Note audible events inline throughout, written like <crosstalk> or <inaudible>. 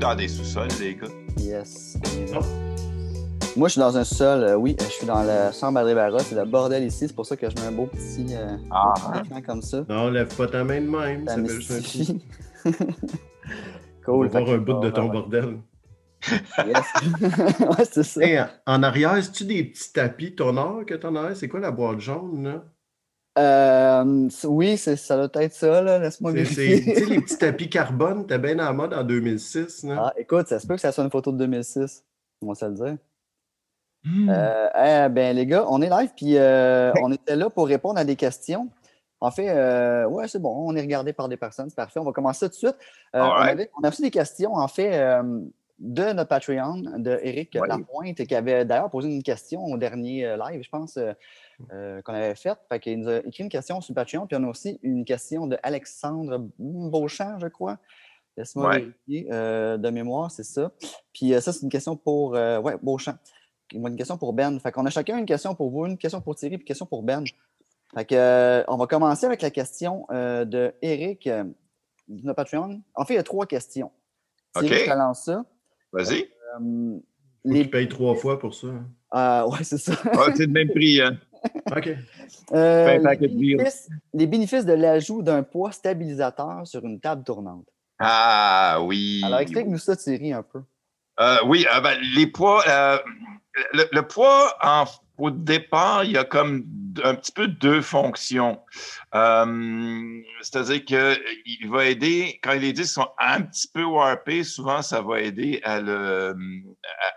dans des sous-sols, les gars? Yes. Moi, je suis dans un sol, euh, oui, je suis dans la chambre à Rivera. C'est le bordel ici, c'est pour ça que je mets un beau petit euh, Ah, écran comme ça. Non, lève pas ta main de même. Ça Ça fait juste un coup. mystifie. On cool. va voir un bout de ton ouais, bordel. Yes. <laughs> ouais, c'est ça. Hey, en arrière, est-tu des petits tapis tonnerre que t'en as? C'est quoi la boîte jaune, là? Euh, oui, ça doit être ça, là. Laisse-moi vérifier. Tu sais, les petits <laughs> tapis carbone, t'es bien la mode en 2006, là. Ah, écoute, ça se peut que ça soit une photo de 2006. On va se le dire. Hmm. Euh, eh ben, les gars, on est live, puis euh, on était là pour répondre à des questions. En fait, euh, ouais, c'est bon, on est regardé par des personnes, c'est parfait. On va commencer tout de suite. Euh, on, Alright. avait- on a reçu des questions, en fait, euh, de notre Patreon, de Eric Ouais. Lapointe, qui avait d'ailleurs posé une question au dernier euh, live, je pense, euh, euh, qu'on avait fait. Fait qu'il nous a écrit une question sur Patreon, puis on a aussi une question de Alexandre Beauchamp, je crois. Laisse-moi Ouais. vérifier euh, de mémoire, c'est ça. Puis euh, ça, c'est une question pour ouais, Beauchamp. Une question pour Ben. Fait qu'on a chacun une question pour vous, une question pour Thierry, puis une question pour Ben. Fait que, on va commencer avec la question de Eric de notre Patreon. En fait, il y a trois questions. Thierry, je te lance ça. Vas-y. Euh, Faut les... qu'ils payent trois fois pour ça. hein. euh, ouais, c'est ça. Ah, c'est le même prix, hein? <laughs> OK. Euh, les, bénéfices, les bénéfices de l'ajout d'un poids stabilisateur sur une table tournante. Ah oui. Alors, explique-nous ça, Thierry, un peu. Euh, oui, euh, ben, les poids, euh, le, le poids, en- au départ, il y a comme un petit peu deux fonctions. Euh, C'est-à-dire qu'il va aider, quand les disques sont un petit peu warpés, souvent ça va aider à le-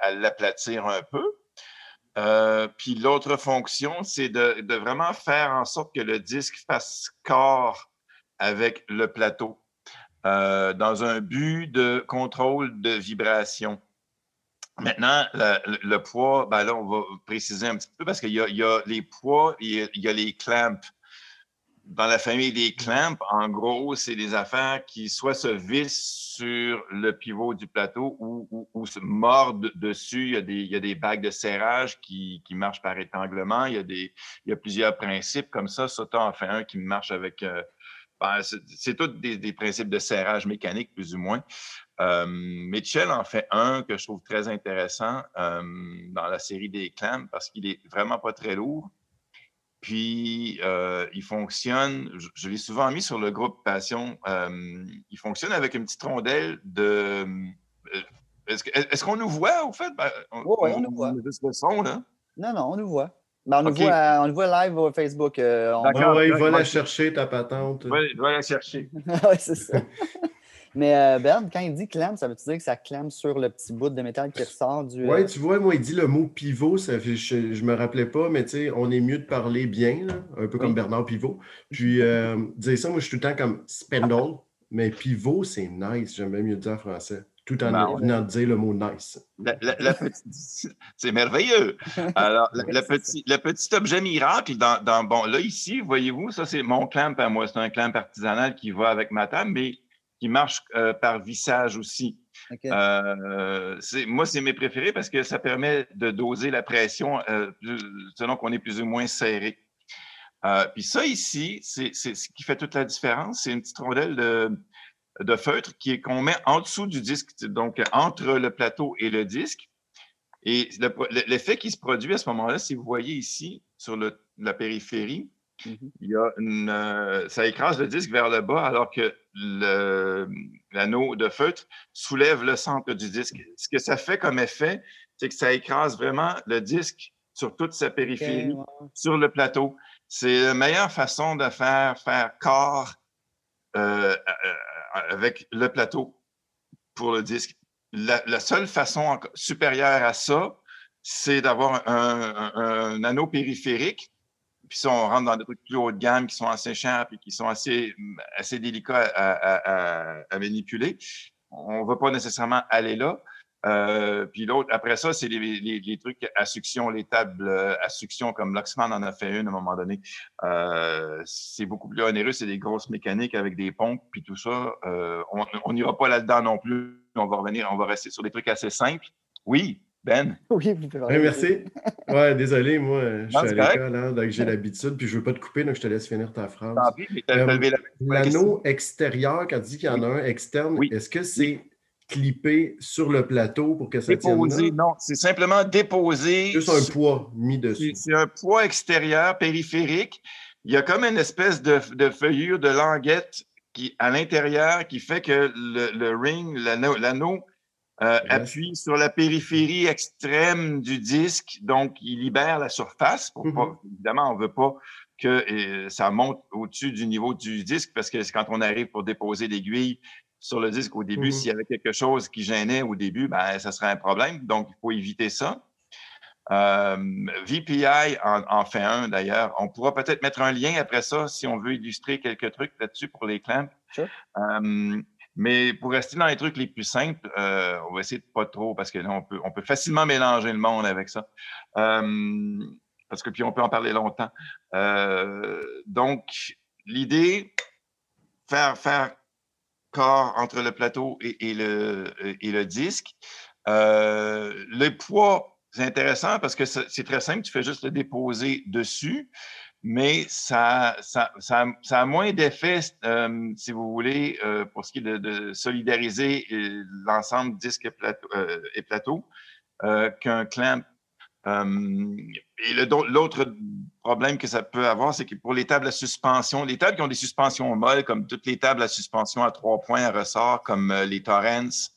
à- l'aplatir un peu. Euh, puis l'autre fonction, c'est de, de vraiment faire en sorte que le disque fasse corps avec le plateau euh, dans un but de contrôle de vibration. Maintenant, le, le- poids, ben là, on va préciser un petit peu parce qu'il y, y a les poids, il y a, il y a les clamps. Dans la famille des clamps, en gros, c'est des affaires qui soit se vissent sur le pivot du plateau ou, ou- ou se mordent dessus. Il y a des, il y a des bagues de serrage qui, qui marchent par étanglement. Il y a, des, il y a plusieurs principes comme ça. Sota en fait un qui marche avec... euh, ben, c'est c'est tous des, des principes de serrage mécanique, plus ou moins. Euh, Mitchell en fait un que je trouve très intéressant euh, dans la série des clams parce qu'il est vraiment pas très lourd. Puis, euh, il fonctionne, je, je l'ai souvent mis sur le groupe Passion, euh, il fonctionne avec une petite rondelle de... Est-ce qu'on nous voit, au fait? Ben, Ouais, ouais, on nous voit. juste le son, là. Non, non, on nous voit. Ben, on, nous voit on nous voit live au Facebook. euh, on- D'accord. Ouais, il va la chercher, ta patente. Vais, je vais la chercher. <laughs> ouais, c'est ça. <laughs> Mais euh, Ben, quand il dit clam, ça veut-tu dire que ça clame sur le petit bout de métal qui ressort du. euh, Ouais, tu vois, moi, il dit le mot pivot, ça fait, je, je me rappelais pas, mais tu sais, on est mieux de parler bien, là, un peu comme Oui. Bernard Pivot. Puis, euh, dire ça, moi, je suis tout le temps comme spindle, mais pivot, c'est nice, j'aime bien mieux dire en français, tout en Ben ouais. venant de dire le mot nice. <laughs> C'est merveilleux. Alors, le, le petit, le petit objet miracle, dans, dans- bon, là, ici, voyez-vous, ça, c'est mon clamp à moi. C'est un clamp artisanal qui va avec ma table, mais qui marche euh, par vissage aussi. Euh, moi, c'est mes préférés parce que ça permet de doser la pression euh, selon qu'on est plus ou moins serré. Puis ça ici, c'est ce qui fait toute la différence. C'est une petite rondelle de, de feutre qui est qu'on met en dessous du disque, donc entre le plateau et le disque. Et le- le- l'effet qui se produit à ce moment-là, si vous voyez ici sur le- la périphérie, Il y a une, euh, ça écrase le disque vers le bas alors que l'anneau de feutre soulève le centre du disque. Ce que ça fait comme effet, c'est que ça écrase vraiment le disque sur toute sa périphérie, sur le plateau. C'est la meilleure façon de faire, faire corps euh, euh, avec le plateau pour le disque. La, la seule façon supérieure à ça, c'est d'avoir un, un- un anneau périphérique. Puis ça, on rentre dans des trucs plus haut de gamme qui sont assez chers et qui sont assez, assez délicats à, à- à- à manipuler. On ne va pas nécessairement aller là. Euh, puis l'autre, après ça, c'est les, les- les trucs à succion, les tables à succion, comme Luxman en a fait une à un moment donné. Euh, c'est beaucoup plus onéreux, c'est des grosses mécaniques avec des pompes, puis tout ça. Euh, on on n'ira pas là-dedans non plus. On va revenir, on va rester sur des trucs assez simples. Oui, Ben? Oui, vous pouvez parler. merci. Ouais, désolé, moi, je suis à l'école, hein, donc j'ai l'habitude, puis je veux pas te couper, donc je te laisse finir ta phrase. Euh, la- L'anneau extérieur, quand tu dis qu'il y en a un externe, Oui. est-ce que c'est clippé sur le plateau pour que ça tienne Déposé, là? non, c'est simplement déposé. Juste un sur- poids mis dessus. C'est un poids extérieur périphérique. Il y a comme une espèce de, de feuillure de languette qui, à l'intérieur qui fait que le, le ring, l'anneau, l'anneau, euh, Ouais. appuie sur la périphérie extrême du disque, donc il libère la surface. Pour Mhm. pas- évidemment, on ne veut pas que euh, ça monte au-dessus du niveau du disque parce que c'est quand on arrive pour déposer l'aiguille sur le disque au début, Mhm. s'il y avait quelque chose qui gênait au début, ben, ça serait un problème. Donc, il faut éviter ça. Euh, VPI en, en fait un d'ailleurs. On pourra peut-être mettre un lien après ça si on veut illustrer quelques trucs là-dessus pour les clamps. Sure. Euh, mais pour rester dans les trucs les plus simples, euh, on va essayer de pas trop parce que là, on peut, on peut facilement mélanger le monde avec ça. Euh, parce que puis on peut en parler longtemps. Euh, donc, l'idée, faire, faire corps entre le plateau et, le, et le disque. Euh, le poids, c'est intéressant parce que c'est très simple, tu fais juste le déposer dessus, mais ça, ça, ça, ça a moins d'effet, euh, si vous voulez, euh, pour ce qui est de, de solidariser euh, l'ensemble disque et plateau, euh, et plateau euh, qu'un clamp. Et l'autre problème que ça peut avoir, c'est que pour les tables à suspension, les tables qui ont des suspensions molles, comme toutes les tables à suspension à trois points à ressort, comme les Torrents,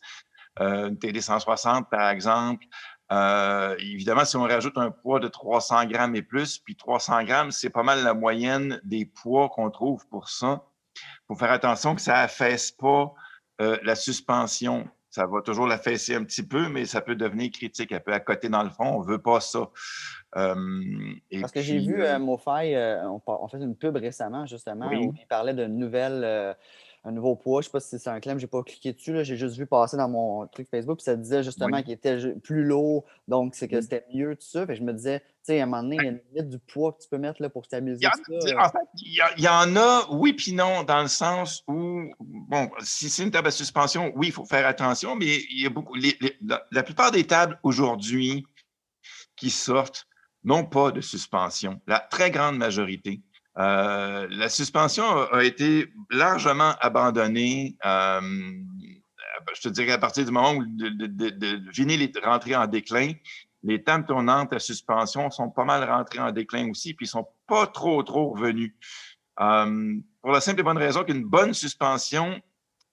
une TD 160 par exemple, euh, évidemment, si on rajoute un poids de 300 grammes et plus, puis 300 grammes, c'est pas mal la moyenne des poids qu'on trouve pour ça. Il faut faire attention que ça affaisse pas euh, la suspension. Ça va toujours l'affaisser un petit peu, mais ça peut devenir critique. Elle peut accoter dans le fond. On veut pas ça. Euh, et Parce que j'ai vu euh, on, on fait une pub récemment, justement, Oui. où il parlait d'une nouvelle, euh, un nouveau poids. Je ne sais pas si c'est un claim, je n'ai pas cliqué dessus. J'ai juste vu passer dans mon truc Facebook, puis ça disait justement Oui. qu'il était plus lourd, donc c'est que Oui. c'était mieux, tout ça. Fait je me disais, tu sais, à un moment donné, il y a une limite du poids que tu peux mettre là, pour Il stabiliser y, en, ça. euh. en fait, il y a- il y en a, oui puis non, dans le sens où, bon, si c'est une table à suspension, oui, il faut faire attention, mais il y a beaucoup, les- les- la, la plupart des tables aujourd'hui qui sortent n'ont pas de suspension, la très grande majorité. Euh, la suspension a, été largement abandonnée, euh, je te dirais à partir du moment où le- le vinyle est rentré en déclin, les tables tournantes à suspension sont pas mal rentrées en déclin aussi, puis ils sont pas trop, trop revenus. Euh, pour la simple et bonne raison qu'une bonne suspension,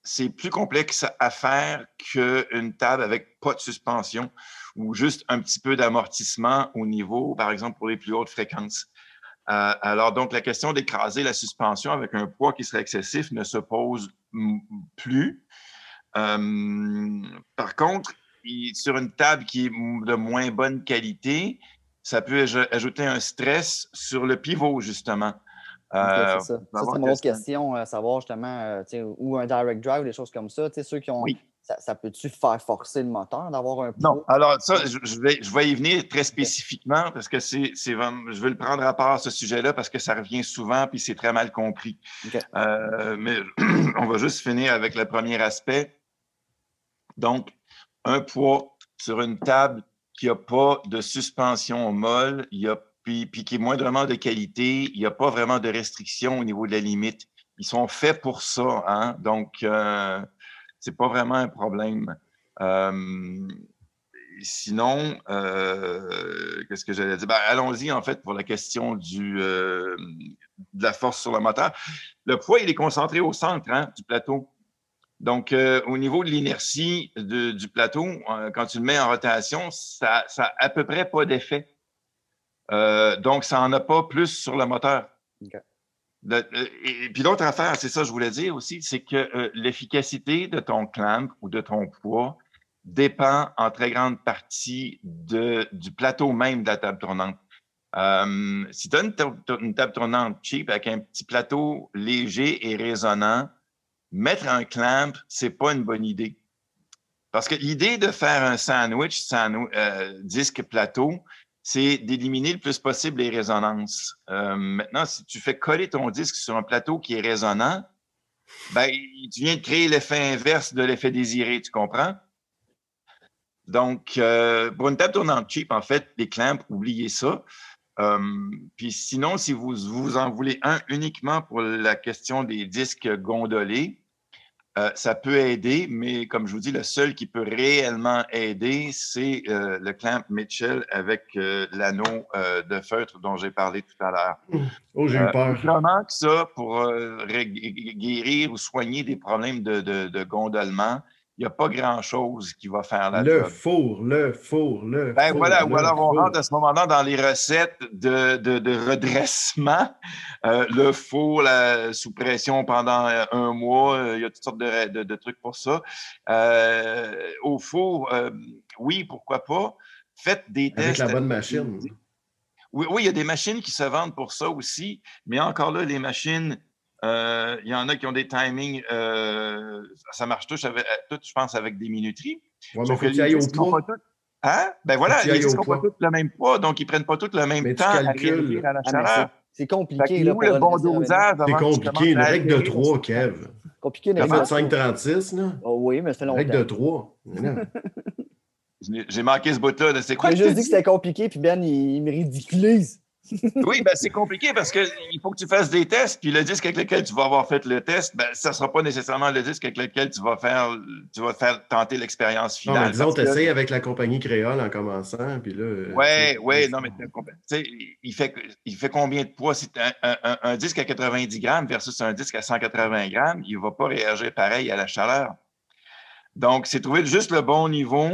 c'est plus complexe à faire qu'une table avec pas de suspension ou juste un petit peu d'amortissement au niveau, par exemple, pour les plus hautes fréquences. Euh, alors, donc, la question d'écraser la suspension avec un poids qui serait excessif ne se pose plus. Euh, par contre, il- sur une table qui est de moins bonne qualité, ça peut aj- ajouter un stress sur le pivot, justement. Ok, Euh, c'est ça. c'est mon que autre c'est un- question, à savoir justement, euh, ou un direct drive, des choses comme ça. Ceux qui ont. Oui. Ça, ça peut-tu faire forcer le moteur d'avoir un Non, poids? alors ça, je, je vais, je vais y venir très spécifiquement parce que c'est, je vais le prendre à part ce sujet-là parce que ça revient souvent puis c'est très mal compris. Euh, mais <clears throat> on va juste finir avec le premier aspect. Donc, un poids sur une table qui n'a pas de suspension molle, il y a, puis, puis qui est moindrement de qualité, il n'y a pas vraiment de restriction au niveau de la limite. Ils sont faits pour ça, hein? donc euh, c'est pas vraiment un problème. Euh, sinon, euh, qu'est-ce que j'allais dire? Ben, allons-y, en fait, pour la question euh, de la force sur le moteur. Le poids, il est concentré au centre hein, du plateau. Donc, au niveau de l'inertie du plateau, quand tu le mets en rotation, ça n'a à peu près pas d'effet. Donc, ça n'en a pas plus sur le moteur. Euh, et, puis l'autre affaire, c'est ça que je voulais dire aussi, c'est que euh, l'efficacité de ton clamp ou de ton poids dépend en très grande partie du plateau même de la table tournante. Euh, si tu as une, ta- une table tournante cheap avec un petit plateau léger et résonnant, mettre un clamp, c'est pas une bonne idée. Parce que l'idée de faire un sandwich, sandwi- disque plateau, c'est d'éliminer le plus possible les résonances. Euh, maintenant, si tu fais coller ton disque sur un plateau qui est résonnant, ben, tu viens de créer l'effet inverse de l'effet désiré, tu comprends? Donc, euh, pour une table tournante cheap, en fait, les clamps, oubliez ça. Euh, puis sinon, si vous, vous en voulez un uniquement pour la question des disques gondolés, euh, ça peut aider, mais comme je vous dis, le seul qui peut réellement aider, c'est euh, le clamp Mitchell avec euh, l'anneau de feutre dont j'ai parlé tout à l'heure. Oh, j'ai eu peur. Vraiment que ça, pour guérir ou soigner des problèmes de, de, de gondolement, il n'y a pas grand-chose qui va faire la Le four, le four, le ben four, voilà, le ou alors on rentre à ce moment-là dans les recettes de, de, de redressement. Euh, le four la- sous pression pendant euh, un mois, euh, il y a toutes sortes de, de- de trucs pour ça. Euh, au four, euh, oui, pourquoi pas. Faites des Avec tests. la bonne machine. Oui, oui, il y a des machines qui se vendent pour ça aussi, mais encore là, les machines, il y en a qui ont des timings, euh, ça marche tous, avec, tout, je pense, avec des minuteries. Ouais, mais Sauf faut que tu ailles les au poids. pas Hein? Ben voilà, disques au n'ont pas tous le même poids, donc ils ne prennent pas tous le même Mais temps à réagir à la Ah, chaleur. c'est- c'est compliqué. Là, le bon dosage C'est compliqué. Une règle de altérer 3, ton- Kev. Compliqué une T'as règle fait de 5,36, là? Oh oui, mais fait longtemps. Règle de 3. <laughs> J'ai- manqué ce bout-là. de C'est quoi J'ai juste dit que c'était compliqué, puis Ben, il, il me ridiculise. Oui, ben c'est compliqué parce qu'il faut que tu fasses des tests, puis le disque avec lequel tu vas avoir fait le test, ben, ça ne sera pas nécessairement le disque avec lequel tu vas faire, tu vas faire tenter l'expérience Non, finale. mais disons, t'essayes avec la compagnie créole en commençant, puis là... tu- ouais, non, mais. Tu il fait, il fait combien de poids? Un- un disque à 90 grammes versus un disque à 180 grammes, il ne va pas réagir pareil à la chaleur. Donc, c'est trouver juste le bon niveau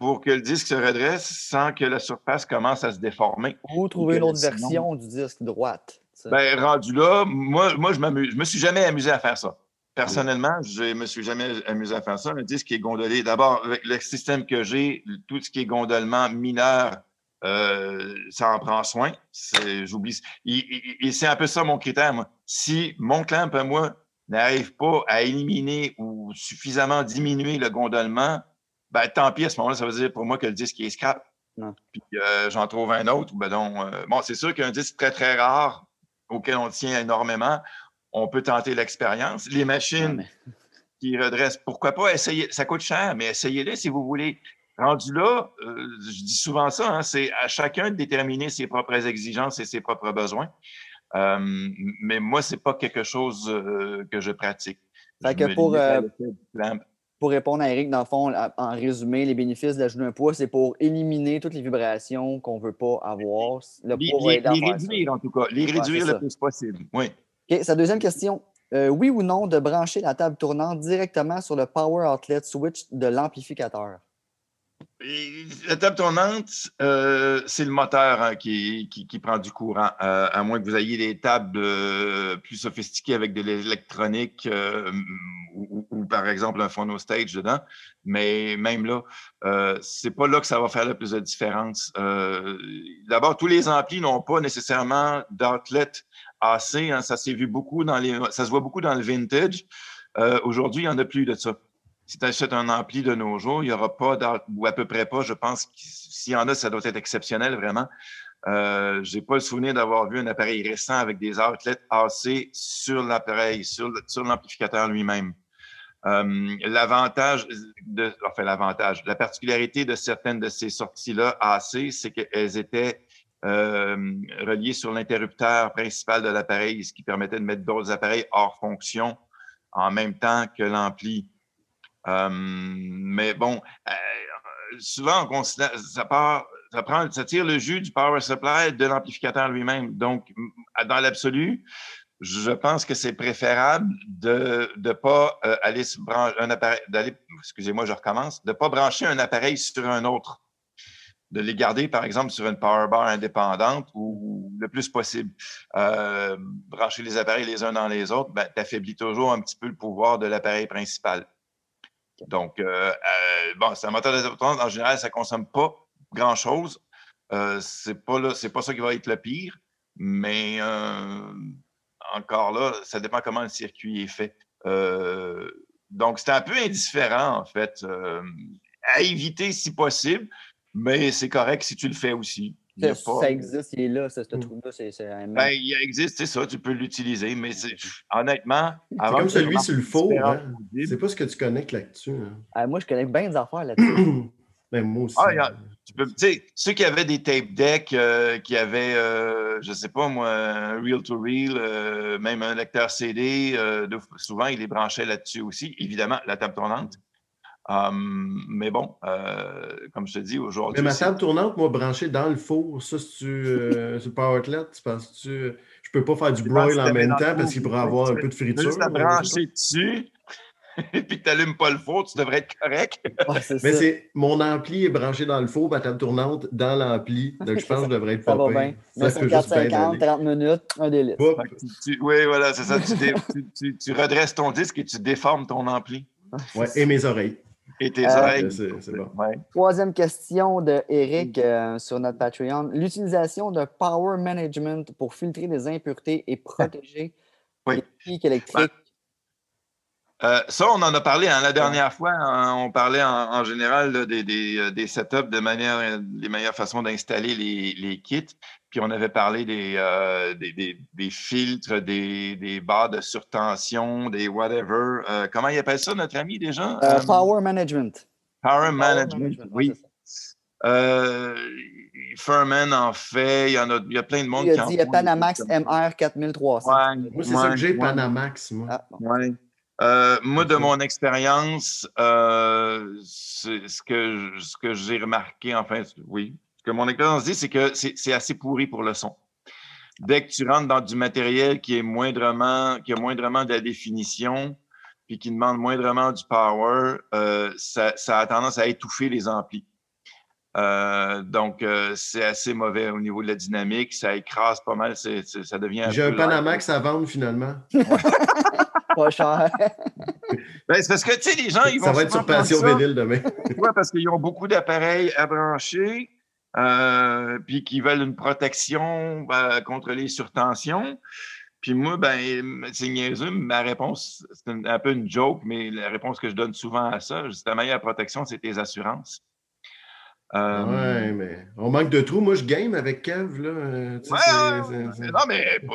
pour que le disque se redresse sans que la surface commence à se déformer. Ou trouver une autre sinon- version du disque droite. Ben, rendu là, moi, moi je m'amuse. Je me suis jamais amusé à faire ça. Personnellement, je me suis jamais amusé à faire ça. Un disque qui est gondolé. D'abord, avec le système que j'ai, tout ce qui est gondolement mineur, euh, ça en prend soin. J'oublie. Et c'est un peu ça mon critère, moi. Si mon clamp à moi n'arrive pas à éliminer ou suffisamment diminuer le gondolement, ben tant pis, à ce moment-là, ça veut dire pour moi que le disque est scrap. Non. Puis euh, j'en trouve un autre. Ben donc, euh, bon, c'est sûr qu'un disque très, très rare auquel on tient énormément, on peut tenter l'expérience. Les Ah, machines mais- qui redressent, pourquoi pas essayer? Ça coûte cher, mais essayez-les si vous voulez. Rendu là, euh, je dis souvent ça, hein, c'est à chacun de déterminer ses propres exigences et ses propres besoins. Euh, mais moi, c'est pas quelque chose euh, que je pratique. Fait Je que pour, euh. Pour répondre à Eric, dans le fond, en résumé, les bénéfices d'ajouter un poids, c'est pour éliminer toutes les vibrations qu'on ne veut pas avoir. Le Les, poids les- ça. réduire, en tout cas. Les Ouais, réduire le ça. plus possible. Oui. OK, sa deuxième question. Euh, oui ou non de brancher la table tournante directement sur le power outlet switch de l'amplificateur? La table tournante, euh, c'est le moteur hein, qui, qui- qui prend du courant, euh, à moins que vous ayez des tables euh, plus sophistiquées avec de l'électronique par exemple un phono stage dedans. Mais même là, euh, c'est pas là que ça va faire le plus de différence. Euh, D'abord, tous les amplis n'ont pas nécessairement d'outlet AC. hein, ça s'est vu beaucoup dans les, ça se voit beaucoup dans le vintage. Euh, Aujourd'hui, il n'y en a plus de ça. Si tu achètes un ampli de nos jours, il n'y aura pas, ou à peu près pas, je pense s'il y en a, ça doit être exceptionnel vraiment. Euh, j'ai pas le souvenir d'avoir vu un appareil récent avec des outlets AC sur l'appareil, sur l'amplificateur lui-même. Euh, l'avantage, de, enfin l'avantage, la particularité de certaines de ces sorties-là AC, c'est qu'elles étaient euh, reliées sur l'interrupteur principal de l'appareil, ce qui permettait de mettre d'autres appareils hors fonction en même temps que l'ampli. Euh, mais bon, euh, souvent, ça, part, ça, prend, ça tire le jus du power supply de l'amplificateur lui-même. Donc, dans l'absolu, je pense que c'est préférable de ne pas euh, aller se brancher un appareil, d'aller, excusez-moi, je recommence, de ne pas brancher un appareil sur un autre. De les garder, par exemple, sur une power bar indépendante ou le plus possible. Euh, brancher les appareils les uns dans les autres, ben, tu affaiblis toujours un petit peu le pouvoir de l'appareil principal. Donc, euh, euh, bon, c'est un moteur de en général, ça ne consomme pas grand-chose. Euh, c'est pas là, c'est pas ça qui va être le pire, mais euh, encore là, ça dépend comment le circuit est fait. Euh, donc, c'est un peu indifférent, en fait, euh, à éviter si possible, mais c'est correct si tu le fais aussi. Ça, pas- ça existe, il est là, ce, ce Mm. truc-là. C'est, c'est un- ben, il existe, c'est ça, tu peux l'utiliser, mais c'est- honnêtement, C'est comme celui sur le différent Hein? C'est pas ce que tu connectes là-dessus. hein. Ah, moi, je connais bien des affaires là-dessus. <clears throat> Ben, moi aussi. Ah, a- Tu peux, ceux qui avaient des tape decks, euh, qui avaient, euh, je sais pas moi, un reel-to-reel, euh, même un lecteur CD, euh, de- souvent, ils les branchaient là-dessus aussi. Évidemment, la table tournante. Hum, mais bon, euh, comme je te dis, aujourd'hui. Mais ma c'est- table tournante, moi, branchée dans le four, ça, si tu euh, sur le tu penses que je peux pas faire du broil en même temps parce qu'il pourrait avoir un peu de Tu friture. juste sais brancher dessus, <laughs> et puis tu n'allumes pas le four, tu devrais être correct. Ouais. Mais c'est mon ampli est branché dans le four, ma table tournante dans l'ampli. Donc je pense que je devrais être Ça pas va pire. bien. Ça Mais peut sur juste bien 4,50, aller. 30 minutes, un délice. Que tu- oui, voilà, c'est ça. Tu, dé- tu- tu- tu redresses ton disque et tu déformes ton ampli Ouais, et mes oreilles. et tes Euh, oreilles. C'est c'est bon. Ouais. Troisième question de Eric euh, sur notre Patreon. L'utilisation de power management pour filtrer les impuretés et protéger Oui. les pics électriques. Euh, ça, on en a parlé hein, la dernière fois. hein, on parlait en, en général là, des, des, euh, des setups de manière, euh, les meilleures façons d'installer les, les kits. Puis on avait parlé des, euh, des, des- des filtres, des, des barres de surtension, des whatever. Euh, comment il appelle ça, notre ami déjà? Power management. Power Power Management. oui. Euh, Furman en fait. Il y, en a, il y a plein de monde Il qui a en dit font des Panamax. MR 4300. Ouais. Moi, c'est ça que j'ai, ouais. Panamax, moi. Ah, bon. Ouais. Euh, moi, de mon expérience, euh, ce que, ce que j'ai remarqué, enfin, oui, ce que mon expérience dit, c'est que c'est assez pourri pour le son. Dès que tu rentres dans du matériel qui est moindrement, qui a moindrement de la définition, puis qui demande moindrement du power, euh, ça, ça a tendance à étouffer les amplis. Euh, donc, euh, c'est assez mauvais au niveau de la dynamique. Ça écrase pas mal. ça devient J'ai un light. Panamax à vendre finalement. <laughs> Pas cher. Ben, c'est parce que, tu sais, les gens, ils vont Ça va être sur Passion. Vénile demain. <laughs> Pourquoi? Parce qu'ils ont beaucoup d'appareils à brancher, euh, puis qu'ils veulent une protection ben, contre les surtensions. Puis moi, ben, c'est niaiseux, ma réponse, c'est un, un peu une joke, mais la réponse que je donne souvent à ça, c'est ta meilleure protection, c'est tes assurances. Euh, Ouais, mais on manque de trous. Moi, je game avec Kev, là. euh, tu sais, ouais, c'est- ouais, c'est- c'est- non, mais pas,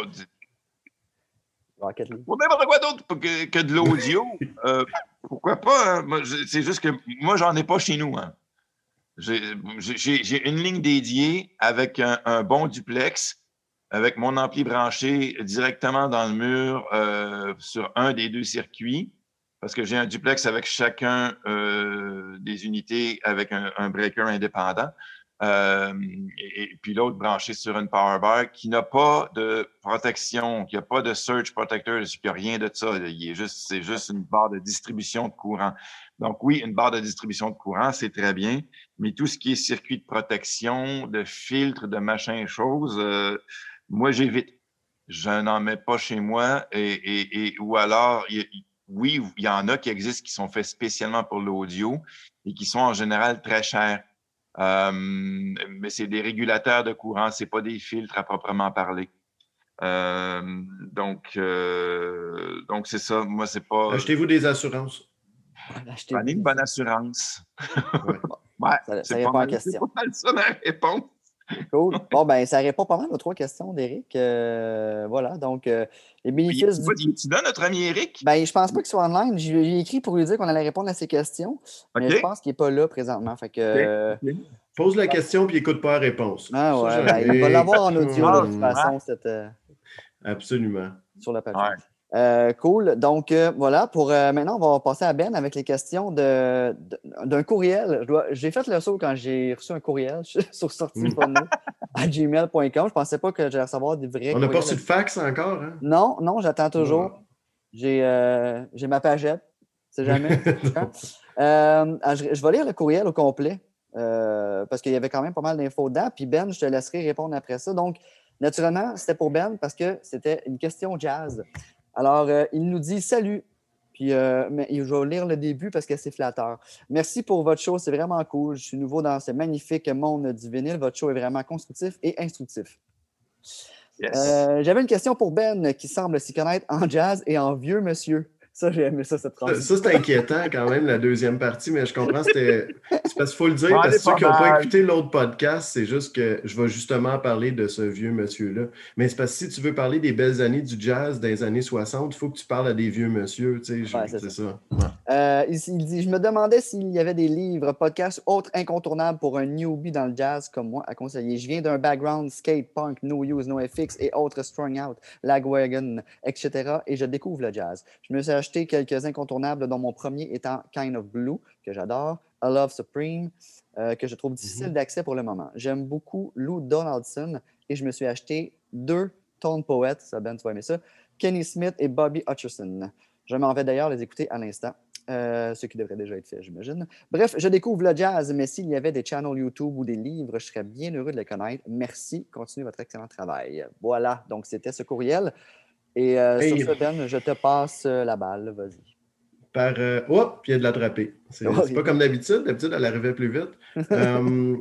Rocket League. Pour n'importe quoi d'autre que, que de l'audio, <laughs> euh, pourquoi pas? hein? C'est juste que moi, j'en ai pas chez nous. hein. J'ai une ligne dédiée avec un, un bon duplex, avec mon ampli branché directement dans le mur euh, sur un des deux circuits, parce que j'ai un duplex avec chacun euh, des unités avec un, un breaker indépendant. Et, puis l'autre branché sur une power bar qui n'a pas de protection, qui n'a pas de surge protector, il n'y a rien de ça. Il est juste, c'est juste une barre de distribution de courant. Donc oui, une barre de distribution de courant, c'est très bien, mais tout ce qui est circuit de protection, de filtre, de machin, chose, euh, moi j'évite. Je n'en mets pas chez moi et, et, et ou alors, oui, il y en a qui existent qui sont faits spécialement pour l'audio et qui sont en général très chers. Euh, mais c'est des régulateurs de courant, c'est pas des filtres à proprement parler. Euh, donc, euh, donc c'est ça. Moi, c'est pas. Achetez-vous des assurances? Achetez- Prenez une bonne assurance. Ouais. Ouais, Ça- ça pas, à la mal- c'est question. pas mal ça ma réponse. Cool. Bon, ben, ça répond pas mal aux trois questions d'Éric. Euh, voilà. Donc, euh, les Puis, bénéfices du. tu tu donnes notre ami Eric? Ben, je pense pas qu'il soit online. J'ai j'ai écrit pour lui dire qu'on allait répondre à ses questions. Mais je pense qu'il n'est pas là présentement. Fait que. euh, Pose la question puis écoute pas la réponse. Ah ouais, j'aime ben, il va l'avoir en audio de toute façon cette, Absolument. sur la page. Ouais. Euh, cool. Donc, euh, voilà. Pour euh, maintenant, on va passer à Ben avec les questions de- de- d'un courriel. J'ai fait le saut quand j'ai reçu un courriel <laughs> sur sortiphoneux <laughs> à gmail.com. Je pensais pas que j'allais recevoir des vrais On n'a pas reçu de fax encore, hein? Non, non, j'attends toujours. J'ai euh, j'ai ma pagette. C'est jamais. <laughs> Euh, ah, je, je vais lire le courriel au complet euh, parce qu'il y avait quand même pas mal d'infos dedans. Puis Ben, je te laisserai répondre après ça. Donc, naturellement, c'était pour Ben parce que c'était une question jazz. Alors, euh, il nous dit salut. Puis, euh, mais je vais lire le début parce que c'est flatteur. Merci pour votre show, c'est vraiment cool. Je suis nouveau dans ce magnifique monde du vinyle. Votre show est vraiment constructif et instructif. Yes. Euh, J'avais une question pour Ben qui semble s'y connaître en jazz et en vieux monsieur. Ça, j'ai aimé ça, cette Ça, transition. ça, c'est inquiétant quand même, la deuxième partie, mais je comprends, c'était. C'est parce qu'il faut le dire, Ouais, parce que ceux qui n'ont pas écouté l'autre podcast, c'est juste que je vais justement parler de ce vieux monsieur-là. Mais c'est parce que si tu veux parler des belles années du jazz des années 60, il faut que tu parles à des vieux monsieur, tu sais. Ouais, c'est c'est ça. ça. Ouais. Euh, il, il dit Je me demandais s'il y avait des livres, podcasts, autres incontournables pour un newbie dans le jazz comme moi à conseiller. Je viens d'un background skate, punk, no use, no FX et autres strung out, lagwagon, etc. Et je découvre le jazz. Je me suis acheté quelques incontournables, dont mon premier étant Kind of Blue, que j'adore, A Love Supreme, euh, que je trouve difficile d'accès pour le moment. J'aime beaucoup Lou Donaldson et je me suis acheté deux Tone Poets, ça Ben, tu vas aimer ça, Kenny Smith et Bobby Hutcherson. Je m'en vais d'ailleurs les écouter à l'instant. Euh, ce qui devrait déjà être fait, j'imagine. Bref, je découvre le jazz, mais s'il y avait des channels YouTube ou des livres, je serais bien heureux de les connaître. Merci. Continuez votre excellent travail. Voilà, donc c'était ce courriel. Et euh, Hey. sur ce, Ben, je te passe euh, la balle. Vas-y. Par. euh, Hop, puis il y a de l'attraper. C'est pas comme d'habitude. D'habitude, elle arrivait plus vite. <laughs> Euh,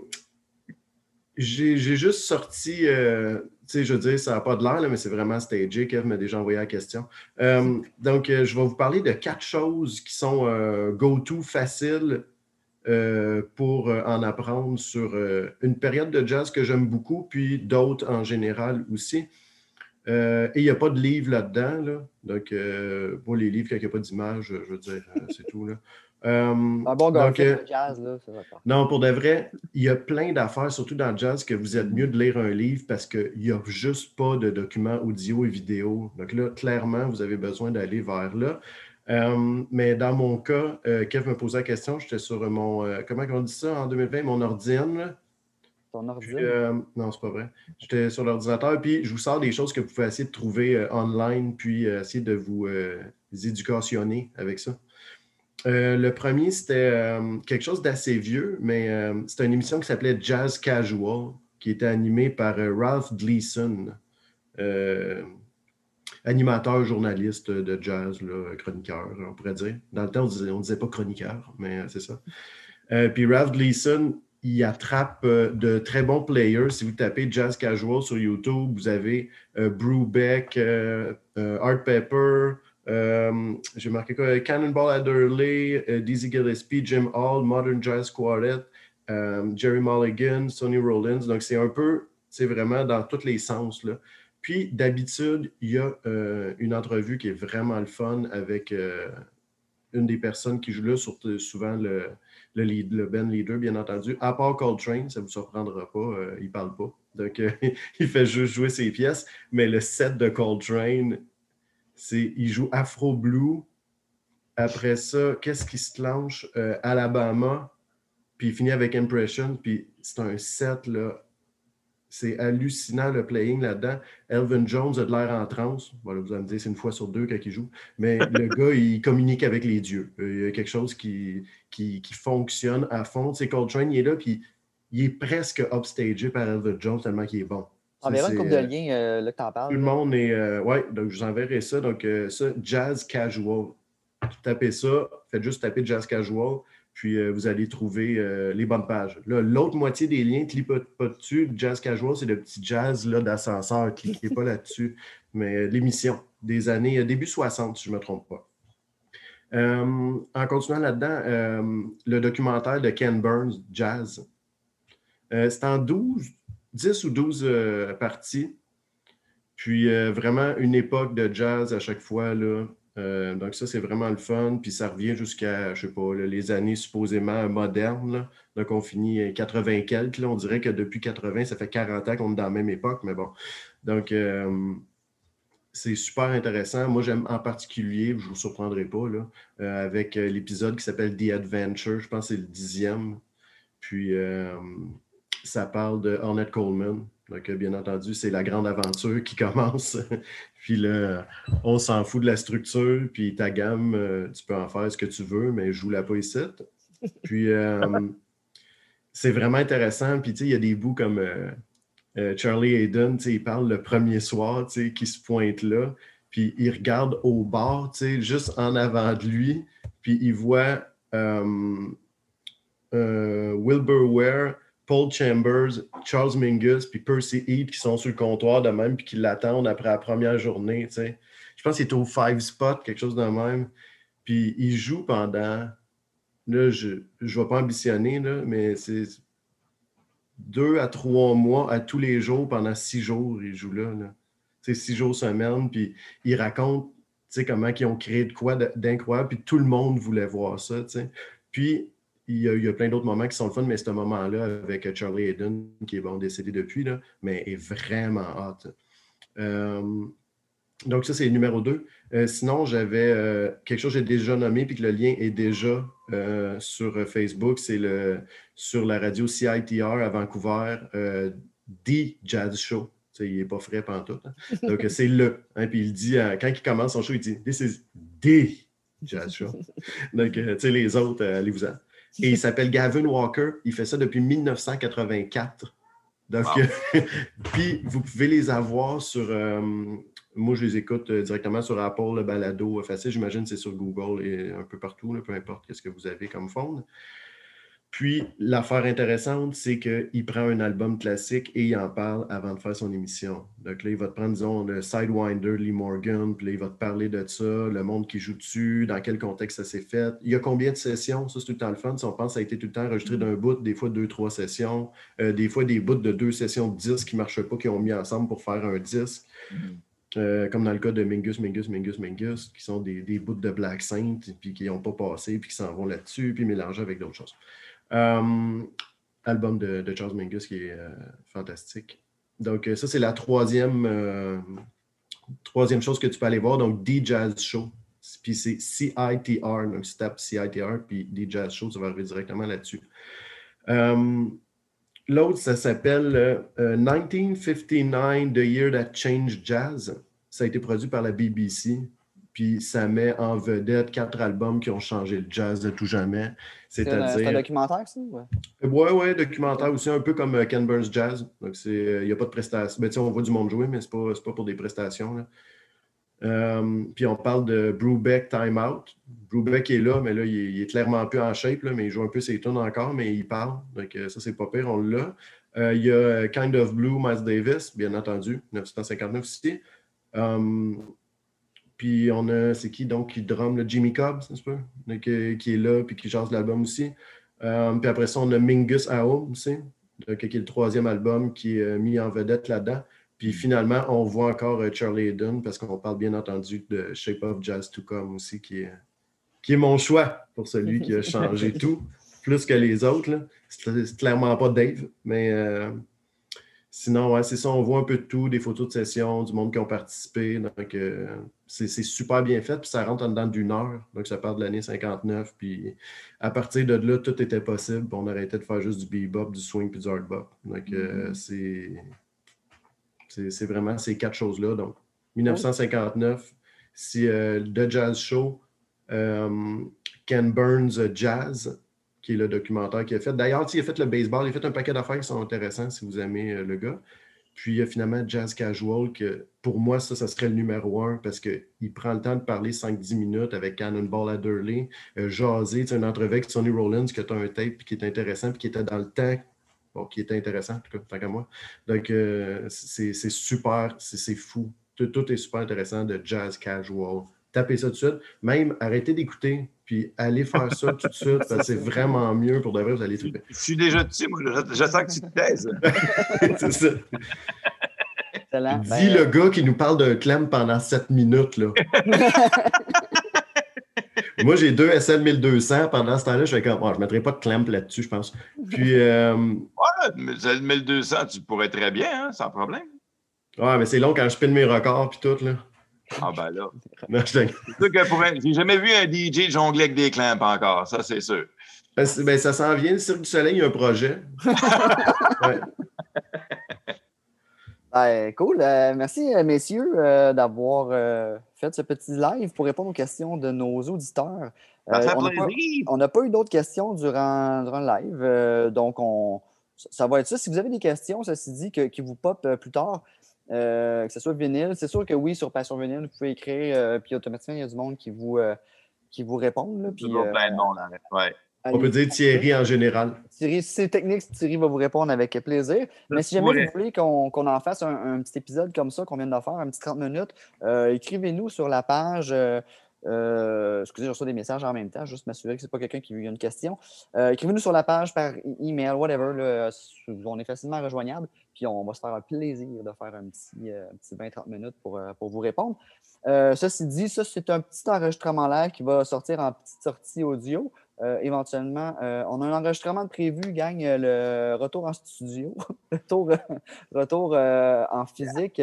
J'ai juste sorti, euh, tu sais, je veux dire, ça n'a pas de l'air, mais c'est vraiment stagé. Kev m'a déjà envoyé la question. Donc, je vais vous parler de quatre choses qui sont go-to faciles pour en apprendre sur une période de jazz que j'aime beaucoup, puis d'autres en général aussi. Euh, et il n'y a pas de livre là-dedans. Là. Donc, euh, moi, les livres, quand il n'y a pas d'image, je veux dire, euh, c'est tout. Là. <laughs> Euh, Un bon donc, euh, de jazz, là, non, pour de vrai, il y a plein d'affaires, surtout dans le jazz, que vous êtes mieux de lire un livre parce qu'il n'y a juste pas de documents audio et vidéo. Donc là, clairement, vous avez besoin d'aller vers là. Euh, mais dans mon cas, euh, Kev me posait la question, j'étais sur mon, euh, comment on dit ça en 2020, mon ordine. Euh, non, c'est pas vrai. J'étais sur l'ordinateur, puis je vous sors des choses que vous pouvez essayer de trouver euh, online, puis euh, essayer de vous euh, éducationner avec ça. Le premier, c'était quelque chose d'assez vieux, mais c'était une émission qui s'appelait Jazz Casual, qui était animée par Ralph Gleason, animateur, journaliste de jazz, chroniqueur, on pourrait dire. Dans le temps, on disait, on disait pas chroniqueur, mais c'est ça. Puis Ralph Gleason, il attrape euh, de très bons players. Si vous tapez Jazz Casual sur YouTube, vous avez euh, Brubeck, euh, euh, Art Pepper, j'ai marqué quoi? Cannonball Adderley, Dizzy Gillespie, Jim Hall, Modern Jazz Quartet, Jerry Mulligan, Sonny Rollins. Donc, c'est un peu, c'est vraiment dans tous les sens. Là. Puis, d'habitude, il y a une entrevue qui est vraiment le fun avec une des personnes qui joue là, surtout souvent le, le, lead, le leader, bien entendu. À part Coltrane, ça ne vous surprendra pas, euh, il ne parle pas. Donc, <laughs> il fait juste jouer ses pièces. Mais le set de Coltrane, c'est il joue Afro Blue. Après ça, qu'est-ce qui se clenche? Euh, Alabama. Puis il finit avec Impression. Puis c'est un set, là. C'est hallucinant le playing là-dedans. Elvin Jones a de l'air en transe. Voilà, vous allez me dire, c'est une fois sur deux quand il joue. Mais <laughs> le gars, il communique avec les dieux. Euh, Il y a quelque chose qui, qui, qui fonctionne à fond. C'est Coltrane, il est là, puis il est presque upstagé par Elvin Jones tellement qu'il est bon. Enverra une C'est- couple de liens euh, là que t'en parles. tout le monde est. euh, ouais, donc je vous enverrai ça. Donc, euh, ça, Jazz Casual. Tapez ça, faites juste taper Jazz Casual, puis euh, vous allez trouver euh, les bonnes pages. L'autre moitié des liens, cliquez pas, dessus. Jazz Casual, c'est le petit jazz d'ascenseur. Cliquez pas là-dessus. Mais euh, l'émission des années, début 60, si je ne me trompe pas. En continuant là-dedans, le documentaire de Ken Burns, Jazz. C'est en 12, 10 ou 12 euh, parties. Puis vraiment une époque de jazz à chaque fois. Là. Euh, donc ça, c'est vraiment le fun. Puis ça revient jusqu'à, je sais pas, les années supposément modernes. Donc on finit euh, 80 quelques. là. On dirait que depuis 80, ça fait 40 ans qu'on est dans la même époque, mais bon. Donc euh, c'est super intéressant. Moi, j'aime en particulier, je ne vous surprendrai pas, euh, avec euh, l'épisode qui s'appelle The Adventure. Je pense que c'est le dixième. Puis euh, ça parle de Ornette Coleman. Donc, euh, bien entendu, c'est la grande aventure qui <laughs> commence. puis là, on s'en fout de la structure. Puis ta gamme, euh, tu peux en faire ce que tu veux, mais joue-la pas. Puis euh, c'est vraiment intéressant. Puis tu il y a des bouts comme Charlie Hayden, tu il parle le premier soir, tu qui se pointe là. Puis il regarde au bord, juste en avant de lui. Puis il voit Wilbur Ware, Paul Chambers, Charles Mingus, puis Percy Heath qui sont sur le comptoir de même, puis qui l'attendent après la première journée. Je pense qu'il est au five spot, quelque chose de même. Puis il joue pendant. Là, je ne vais pas ambitionner, là, mais c'est deux à trois mois à tous les jours pendant six jours, il joue là. C'est six jours semaine, puis il raconte comment ils ont créé de quoi d'incroyable, puis tout le monde voulait voir ça. Puis il y, a, il y a plein d'autres moments qui sont le fun, mais ce moment-là avec Charlie Hayden, qui est bon décédé depuis, là, mais est vraiment hot. Euh, donc, ça, c'est le numéro 2. Euh, sinon, j'avais euh, quelque chose que j'ai déjà nommé, puis que le lien est déjà euh, sur Facebook. C'est le sur la radio CITR à Vancouver, The Jazz Show. il n'est pas frais pantoute. Hein. Donc, <laughs> c'est le. Hein, puis il dit, quand il commence son show, il dit This is The Jazz Show. Donc, tu sais, les autres, allez-vous-en. Et il s'appelle Gavin Walker. Il fait ça depuis 1984. Donc, <laughs> puis vous pouvez les avoir sur moi, je les écoute euh, directement sur Apple, le balado facile. J'imagine que c'est sur Google et un peu partout, peu importe ce que vous avez comme fond. Puis, l'affaire intéressante, c'est qu'il prend un album classique et il en parle avant de faire son émission. Donc là, il va te prendre, disons, le Sidewinder, Lee Morgan, puis là, il va te parler de ça, le monde qui joue dessus, dans quel contexte ça s'est fait. Il y a combien de sessions? Ça, c'est tout le temps le fun. Si on pense que ça a été tout le temps enregistré d'un bout, des fois deux, trois sessions, euh, des fois des bouts de deux sessions de disques qui ne marchaient pas, qui ont mis ensemble pour faire un disque. Mm-hmm. Euh, comme dans le cas de Mingus, Mingus, Mingus, Mingus, qui sont des, des bouts de Black Saint, puis qui n'ont pas passé, puis qui s'en vont là-dessus, puis mélangés avec d'autres choses. Euh, album de, Charles Mingus qui est euh, fantastique. Donc, ça, c'est la troisième, troisième chose que tu peux aller voir. Donc, The Jazz Show. Puis c'est CITR. Donc, si tu tapes CITR, puis The Jazz Show, tu vas arriver directement là-dessus. L'autre, ça s'appelle 1959, The Year That Changed Jazz. Ça a été produit par la BBC. Puis ça met en vedette quatre albums qui ont changé le jazz de tout jamais. C'est un documentaire, ça? Oui, oui, ouais, documentaire aussi, un peu comme Ken Burns Jazz. Donc, il n'y a pas de prestations. Ben, on voit du monde jouer, mais ce n'est pas, pas, pour des prestations. Là. Euh, puis on parle de Brubeck Timeout. Brubeck est là, mais là, il est, clairement plus en shape, mais il joue un peu ses tunes encore, mais il parle. Donc euh, ça, c'est pas pire, on l'a. Euh, il y a Kind of Blue, Miles Davis, bien entendu, 1959 aussi. Puis on a, c'est qui donc qui drum le Jimmy Cobb, ça se peut, qui est là, puis qui change l'album aussi. puis après ça, on a Mingus Ao aussi, qui est le troisième album qui est mis en vedette là-dedans. Puis finalement, on voit encore euh, Charlie Hayden parce qu'on parle bien entendu de Shape of Jazz to Come aussi, qui est, qui est mon choix pour celui qui a <laughs> changé tout, plus que les autres. C'est clairement pas Dave, mais euh, sinon, ouais, c'est ça, on voit un peu de tout, des photos de session, du monde qui ont participé. Donc, euh, c'est super bien fait, puis ça rentre en dedans d'une heure. Donc, ça part de l'année 59. Puis à partir de là, tout était possible. on arrêtait de faire juste du bebop, du swing puis du hard bop. Donc, mm-hmm. c'est c'est vraiment ces quatre choses-là. Donc, 1959, c'est euh, The Jazz Show, euh, Ken Burns Jazz, qui est le documentaire qu'il a fait. D'ailleurs, il a fait le baseball, il a fait un paquet d'affaires qui sont intéressants si vous aimez euh, le gars. Puis il y a finalement Jazz Casual, que pour moi, ça, ça serait le numéro un parce qu'il prend le temps de parler 5-10 minutes avec Cannonball Adderley, jaser, une entrevue avec Sonny Rollins, qui a un tape qui est intéressant, puis qui était dans le temps bon, qui était intéressant, en tout cas, tant qu'à moi. Donc, euh, c'est super, c'est fou. Tout, est super intéressant de jazz casual. Tapez ça tout de suite. Même arrêtez d'écouter, puis allez faire ça tout de suite, c'est vraiment mieux pour de vrai, vous allez trouver. Je suis déjà dessus, moi, je, sens que tu te taises. <laughs> c'est ça. Dis ben, le gars qui nous parle d'un clem pendant 7 minutes, là. <laughs> Moi, j'ai deux SL 1200. Pendant ce temps-là, je fais comme, je ne mettrai pas de clamp là-dessus, je pense. Puis. Euh... Ouais, SL 1200, tu pourrais très bien, hein, sans problème. Ouais, mais c'est long quand je pine mes records puis tout, là. Ah, ben là. <laughs> c'est sûr que pour J'ai jamais vu un DJ jongler avec des clamps encore, ça, c'est sûr. Ben, ben ça s'en vient, le Cirque du Soleil, il y a un projet. <laughs> ouais. Ben, cool. Euh, merci, euh, messieurs, euh, d'avoir fait ce petit live pour répondre aux questions de nos auditeurs. on n'a pas, eu d'autres questions durant, durant, le live, donc on, ça va être ça. Si vous avez des questions, ceci dit, qui vous pop plus tard, que ce soit vinyle, c'est sûr que oui, sur Passion Vinyle, vous pouvez écrire, puis automatiquement, il y a du monde qui vous, qui vous répond. Là, puis, plein de monde, ouais. On peut dire Thierry en général. Thierry, si c'est technique, Thierry va vous répondre avec plaisir. Mais si jamais vous voulez qu'on en fasse un, petit épisode comme ça qu'on vient de faire, un petit 30 minutes, euh, écrivez-nous sur la page. Euh, euh, excusez, je reçois des messages en même temps, juste m'assurer que ce n'est pas quelqu'un qui a une question. Écrivez-nous sur la page par email, whatever. on est facilement rejoignable. Puis on va se faire un plaisir de faire un petit, petit 20-30 minutes pour, pour vous répondre. ceci dit, ça, c'est un petit enregistrement live qui va sortir en petite sortie audio. Euh, éventuellement. Euh, on a un enregistrement de prévu, euh, le retour en studio, <laughs> retour, retour en physique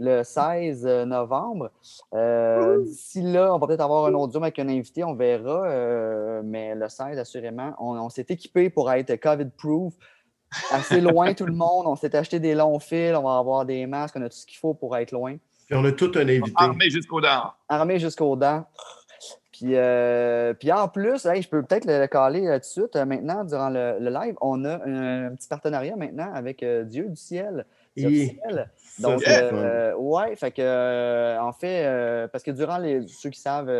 le 16 novembre. D'ici là, on va peut-être avoir un autre Zoom avec un invité, on verra. mais le 16, assurément, on, s'est équipé pour être COVID-proof. Assez loin, tout le monde. On s'est acheté des longs fils, on va avoir des masques, on a tout ce qu'il faut pour être loin. Puis on a tout un invité. Armé jusqu'aux dents. Armé jusqu'aux dents. Puis, euh, puis en plus, je peux peut-être le, caler euh, tout de suite. Euh, maintenant, durant le, live, on a un, petit partenariat maintenant avec Dieu du ciel. Donc, ouais, fait que, en fait, parce que durant les, ceux qui savent,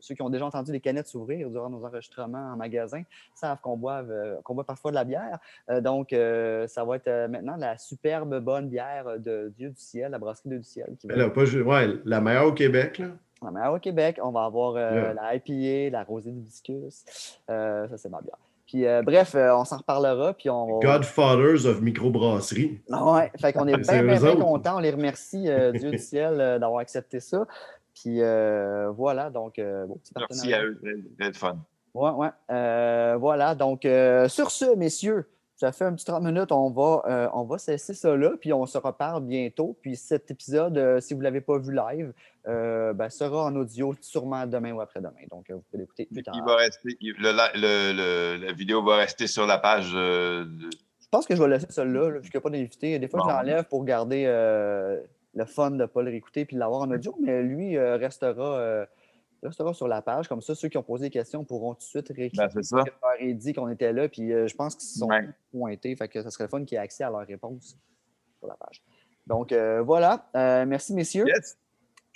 ceux qui ont déjà entendu les canettes s'ouvrir durant nos enregistrements en magasin, savent qu'on boit, qu'on boit parfois de la bière. donc, ça va être maintenant la superbe bonne bière de Dieu du ciel, la brasserie Dieu du ciel. Qui va... pas, ouais, la meilleure au Québec, là. Au Québec, on va avoir euh, la IPA, la rosée d'hibiscus. Euh, ça, c'est ma bière. Puis, euh, bref, on s'en reparlera. Puis on Godfathers of microbrasserie. Ouais, fait qu'on est <laughs> bien, bien, bien contents. On les remercie, <laughs> Dieu du ciel, d'avoir accepté ça. Puis voilà, donc, bon, petit Merci à eux, c'est fun. Ouais, ouais. voilà, donc, sur ce, messieurs, ça fait un petit 30 minutes, on va, euh, on va cesser ça là, puis on se reparle bientôt. Puis cet épisode, euh, si vous ne l'avez pas vu live, euh, ben, sera en audio sûrement demain ou après-demain. Donc, vous pouvez l'écouter plus tard. Il va rester, la vidéo va rester sur la page. Je pense que je vais laisser celle-là, vu qu'il n'y a pas d'invité. Des fois, je l'enlève pour garder le fun de ne pas le réécouter puis de l'avoir en audio, mais lui restera restera sur la page. Comme ça, ceux qui ont posé des questions pourront tout de suite réécrire ben, leur dit qu'on était là. Puis euh, je pense qu'ils sont pointés. Fait que ça serait fun qu'il y ait accès à leurs réponses sur la page. Donc euh, voilà. Euh, merci, messieurs.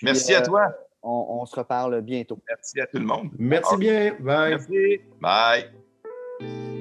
merci à toi. On, se reparle bientôt. Merci à tout le monde. Merci bien. Bye. Merci. Bye.